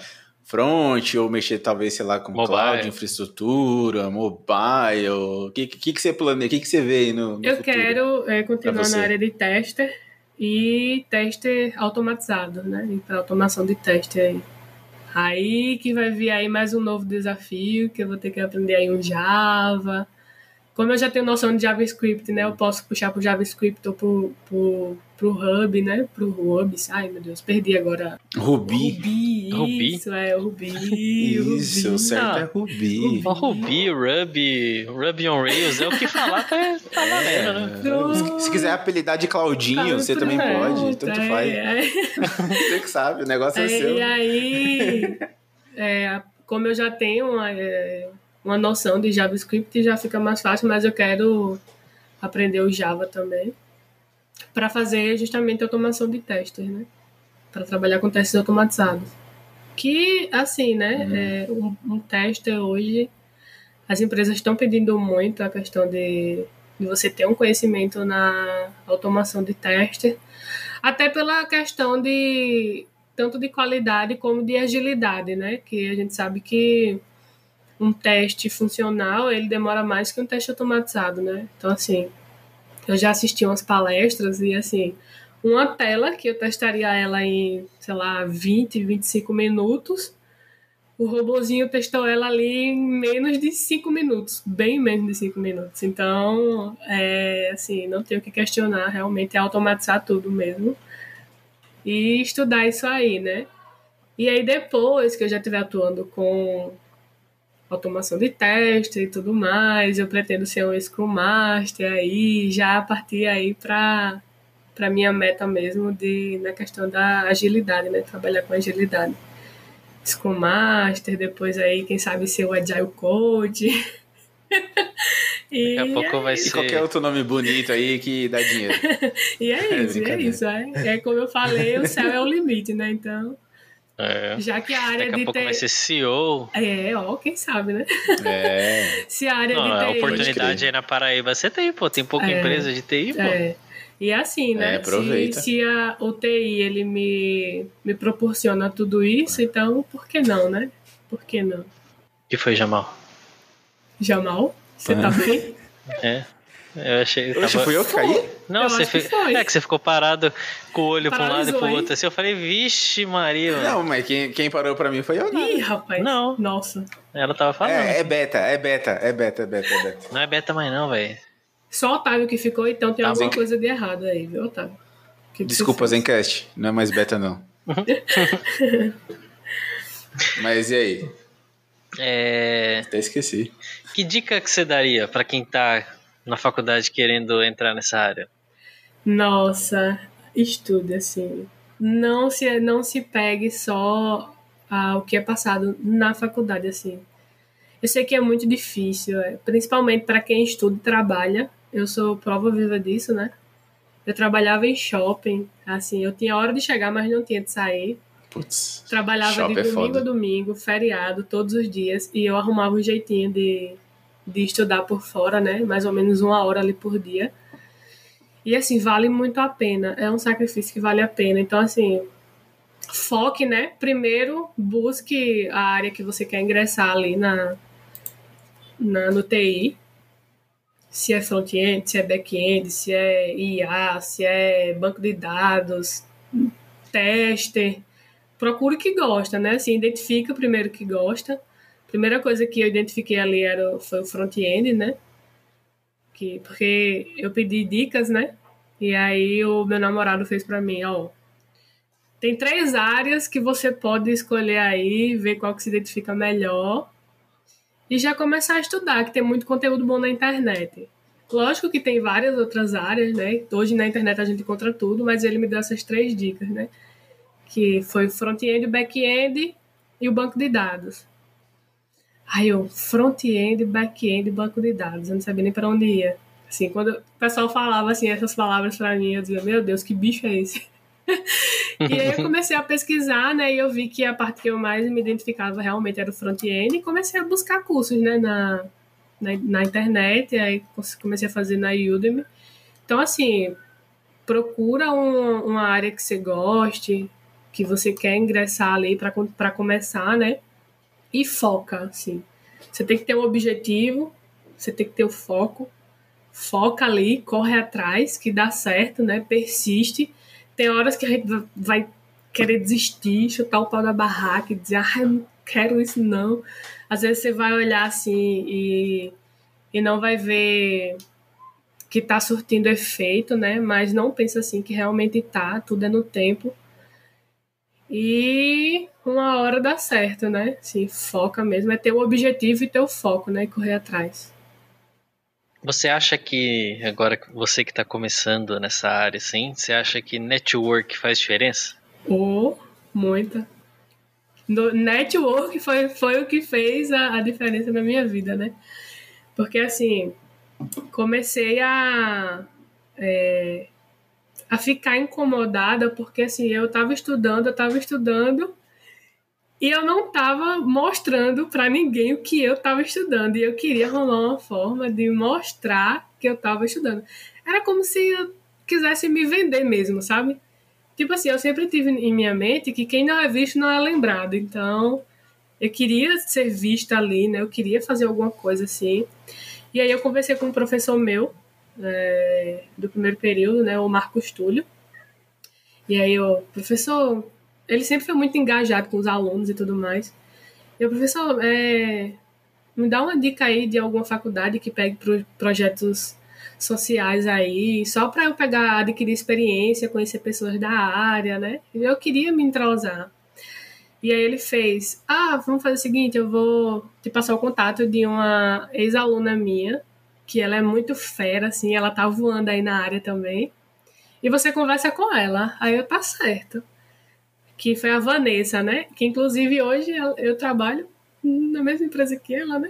front ou mexer talvez, sei lá, com Mobile. cloud, infraestrutura, mobile? O que, que, que você planeja? O que, que você vê aí no, no Eu futuro? quero é, continuar na área de tester e tester automatizado, né? E para automação de teste aí. Aí que vai vir aí mais um novo desafio, que eu vou ter que aprender aí um Java. Como eu já tenho noção de JavaScript, né? Eu posso puxar pro JavaScript ou pro, pro, pro Hub, né? Pro Ruby. Ai, meu Deus, perdi agora. Ruby. Ruby, Ruby? isso, é, o Ruby. Isso, Ruby. o certo Ah, é Ruby. Ruby, Ruby, Ruby on Rails, é o que falar, tá, tá valendo, né? É, se quiser apelidar de Claudinho, você também É, pode, tanto é, faz. é. Você que sabe, o negócio é, É, seu. e aí, é, como eu já tenho uma, é, uma noção de JavaScript, já fica mais fácil, mas eu quero aprender o Java também para fazer justamente automação de testes, né? Para trabalhar com testes automatizados. Que, assim, né? É, um, um tester hoje, as empresas estão pedindo muito a questão de, de você ter um conhecimento na automação de teste, até pela questão de tanto de qualidade como de agilidade, né? Que a gente sabe que um teste funcional ele demora mais que um teste automatizado, né? Então assim, eu já assisti umas palestras e assim, uma tela que eu testaria ela em, sei lá, 20, 25 minutos, o robozinho testou ela ali em menos de 5 minutos, bem menos de 5 minutos. Então, é assim, não tenho o que questionar, realmente é automatizar tudo mesmo e estudar isso aí, né? E aí depois que eu já estiver atuando com automação de teste e tudo mais, eu pretendo ser um Scrum Master aí, já partir aí para para minha meta mesmo de na questão da agilidade, né? Trabalhar com agilidade. Scrum Master, depois aí, quem sabe ser o Agile Coach. e, Daqui a pouco vai E ser. qualquer outro nome bonito aí que dá dinheiro. e é É isso, é, brincadeira. isso. É, é como eu falei, o céu é o limite, né? Então, É. já que a área Daqui a de pouco TI... vai ser CEO. É, ó, quem sabe, né? É. Se a área Não, a de TI... oportunidade aí na Paraíba você tem, pô. Tem pouca É. empresa de TI, pô. É. E assim, né? É, aproveita. Se, se a UTI ele me, me proporciona tudo isso, então por que não, né? Por que não? O que foi, Jamal? Jamal, você tá bem? É. Eu achei. Oxe, tava- fui eu que caí? Não, Eu você acho que fi- foi. É que você ficou parado com o olho pra um lado e pro hein? outro. Assim, eu falei, vixe, Maria. Não, mas quem, quem parou pra mim foi eu. Não. Ih, rapaz. Não. Nossa. Ela tava falando. É, é beta, é beta, é beta, é beta, é beta. Não é beta mais não, velho. Só o Otávio que ficou, então tem Tá alguma bem. coisa de errado aí, viu, Otávio? Que Desculpa? Zencast, não é mais beta não. Mas e aí? É... Até esqueci. Que dica que você daria pra quem tá na faculdade querendo entrar nessa área? Nossa, estude assim. Não se, não se pegue só ao que é passado na faculdade, assim. Eu sei que é muito difícil, é, principalmente para quem estuda e trabalha. Eu sou prova viva disso, né? Eu trabalhava em shopping, assim, eu tinha hora de chegar, mas não tinha de sair. Putz. Trabalhava de é domingo foda. a domingo, feriado, todos os dias, e eu arrumava um jeitinho de, de estudar por fora, né? Mais ou menos uma hora ali por dia. E assim, vale muito a pena. É um sacrifício que vale a pena. Então, assim, foque, né? Primeiro, busque a área que você quer ingressar ali na, na no TI. Se é front-end, se é back-end, se é IA, se é banco de dados, tester. Procure o que gosta, né? Assim, identifica primeiro o que gosta. Primeira coisa que eu identifiquei ali era, foi o front-end, né? Que, porque eu pedi dicas, né? E aí o meu namorado fez para mim, ó, tem três áreas que você pode escolher aí, ver qual que se identifica melhor e já começar a estudar, que tem muito conteúdo bom na internet. Lógico que tem várias outras áreas, né? Hoje na internet a gente encontra tudo, mas ele me deu essas três dicas, né? Que foi front-end, back-end e o banco de dados. Aí eu, front-end, back-end, banco de dados. Eu não sabia nem para onde ia. Assim, quando o pessoal falava assim essas palavras para mim, eu dizia, meu Deus, que bicho é esse? e aí eu comecei a pesquisar, né? E eu vi que a parte que eu mais me identificava realmente era o front-end e comecei a buscar cursos, né? Na, na, na internet, e aí comecei a fazer na Udemy. Então, assim, procura um, uma área que você goste, que você quer ingressar ali para começar, né? E foca, assim. Você tem que ter um objetivo, você tem que ter o foco. Foca ali, corre atrás, que dá certo, né? Persiste tem horas que a gente vai querer desistir, chutar o pau da barraca e dizer, ah, eu não quero isso não. Às vezes você vai olhar assim e, e não vai ver que tá surtindo efeito, né? Mas não pensa assim que realmente tá, tudo é no tempo. E uma hora dá certo, né? Sim, foca mesmo, é ter o objetivo e ter o foco, né? E correr atrás. Você acha que, agora você que está começando nessa área, assim, você acha que network faz diferença? Oh, muita. No, network foi, foi o que fez a, a diferença na minha vida, né? Porque, assim, comecei a, é, a ficar incomodada, porque, assim, eu estava estudando, eu estava estudando, e eu não estava mostrando para ninguém o que eu estava estudando. E eu queria arrumar uma forma de mostrar que eu estava estudando. Era como se eu quisesse me vender mesmo, sabe? Tipo assim, eu sempre tive em minha mente que quem não é visto não é lembrado. Então, eu queria ser vista ali, né? Eu queria fazer alguma coisa assim. E aí eu conversei com um professor meu, é, do primeiro período, né? O Marcos Túlio. E aí eu, professor, ele sempre foi muito engajado com os alunos e tudo mais. E o professor, é, me dá uma dica aí de alguma faculdade que pegue pro, projetos sociais aí, só para eu pegar, adquirir experiência, conhecer pessoas da área, né? Eu queria me entrosar. E aí ele fez: Ah, vamos fazer o seguinte, eu vou te passar o contato de uma ex-aluna minha, que ela é muito fera, assim, ela tá voando aí na área também. E você conversa com ela. Aí eu, tá certo que foi a Vanessa, né? Que inclusive hoje eu trabalho na mesma empresa que ela, né?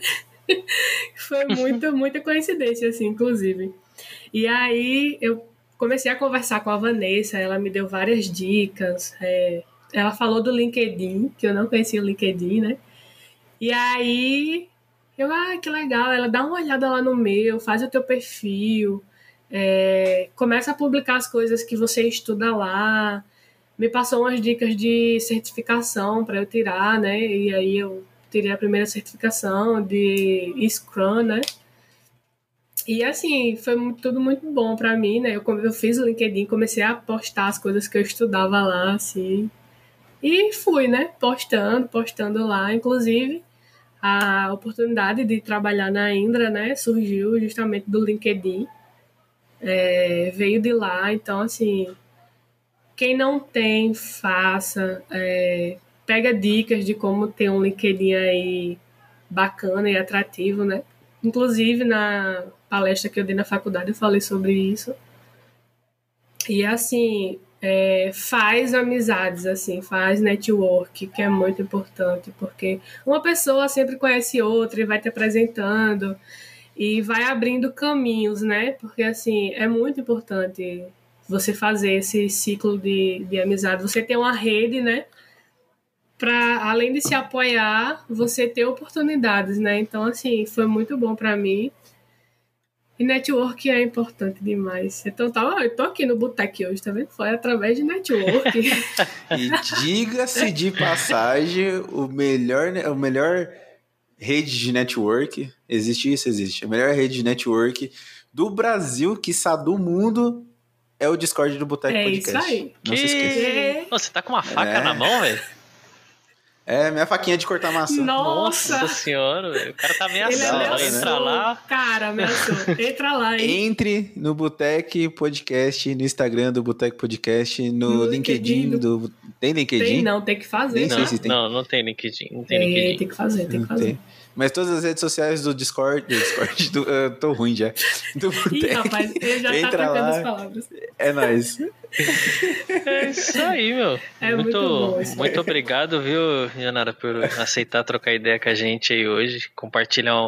foi muito, muita coincidência, assim, inclusive. E aí eu comecei a conversar com a Vanessa, ela me deu várias dicas. É, ela falou do LinkedIn, que eu não conhecia o LinkedIn, né? E aí eu, ah, que legal, ela dá uma olhada lá no meu, faz o teu perfil, é, começa a publicar as coisas que você estuda lá me passou umas dicas de certificação para eu tirar, né? E aí eu tirei a primeira certificação de Scrum, né? E assim, foi tudo muito bom para mim, né? Eu, eu fiz o LinkedIn, comecei a postar as coisas que eu estudava lá, assim. E fui, né? Postando, postando lá. Inclusive, a oportunidade de trabalhar na Indra, né? Surgiu justamente do LinkedIn. É, veio de lá, então, assim, quem não tem, faça. É, pega dicas de como ter um LinkedIn aí bacana e atrativo, né? Inclusive, na palestra que eu dei na faculdade, eu falei sobre isso. E, assim, é, faz amizades, assim, faz network, que é muito importante, porque uma pessoa sempre conhece outra e vai te apresentando e vai abrindo caminhos, né? Porque, assim, é muito importante você fazer esse ciclo de, de amizade, você ter uma rede, né? Para além de se apoiar, você ter oportunidades, né? Então, assim, foi muito bom para mim. E network é importante demais. Então tá, ó, eu tô aqui no Boteco hoje, tá vendo? Foi através de network. E diga-se de passagem, o melhor, o melhor rede de network, existe isso, existe. A melhor rede de network do Brasil, quiçá do mundo, é o Discord do Boteco É isso Podcast. aí. Não se esqueça. É. Pô, você tá com uma faca É. na mão, velho? É, minha faquinha de cortar maçã. Nossa! senhora, velho. O cara tá Ele ameaçando. ameaçou. Entra lá. Cara, ameaçou. Entra lá, hein? Entre no Boteco Podcast, no Instagram do Boteco Podcast, no, No LinkedIn, LinkedIn do. Tem LinkedIn? Tem, não, tem que fazer. Nem sei se tem. Não, não tem LinkedIn. Não tem É, LinkedIn. tem que fazer, tem que Não fazer. tem. Mas todas as redes sociais do Discord, do Discord, do, eu tô ruim já. Do Ih, rapaz, ele já tá Entra trocando lá. as palavras. É nóis. É isso aí, meu. É muito isso aí. muito obrigado, viu, Janara, por aceitar trocar ideia com a gente aí hoje, compartilhar um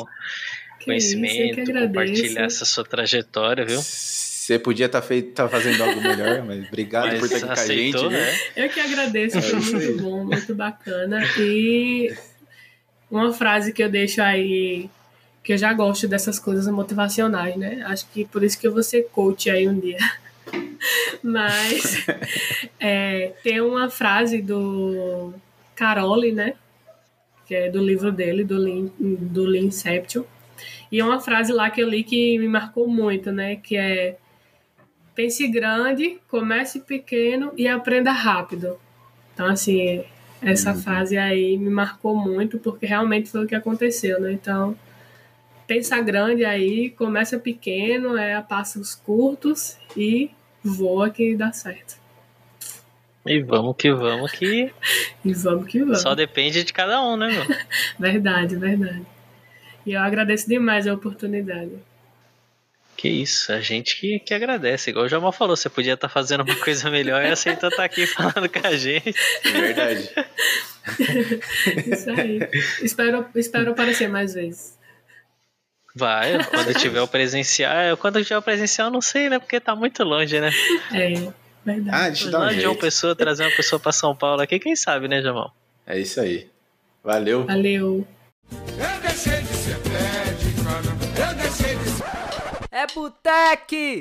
Que isso, conhecimento, agradeço. compartilhar essa sua trajetória, viu? Você podia estar tá fazendo algo melhor, mas obrigado por estar aqui com a gente. aceitou, né? Eu que agradeço, É foi isso muito bom, muito bacana. E uma frase que eu deixo aí, que eu já gosto dessas coisas motivacionais, né? Acho que por isso que eu vou ser coach aí um dia. Mas é, tem uma frase do Carole, né? Que é do livro dele, do Lean, do Leanception. E é uma frase lá que eu li que me marcou muito, né? Que é pense grande, comece pequeno e aprenda rápido. Então, assim, essa frase aí me marcou muito porque realmente foi o que aconteceu, né? Então, pensa grande aí, começa pequeno, é a passos curtos e voa que dá certo. E vamos que vamos, que E vamos que vamos. só depende de cada um, né, meu? Verdade, verdade. E eu agradeço demais a oportunidade. Que isso, a gente que, que agradece. Igual o Jamal falou, você podia estar fazendo uma coisa melhor e aceitou estar aqui falando com a gente. É verdade. Isso aí. espero, espero aparecer mais vezes. Vai, quando tiver o presencial. é, Quando tiver o presencial, eu não sei, né? Porque tá muito longe, né? É, verdade. Ah, deixa eu dar um de uma pessoa, trazer uma pessoa pra São Paulo aqui, quem sabe, né, Jamal? É isso aí. Valeu. Valeu. Eu deixei de ser pé É Boteque!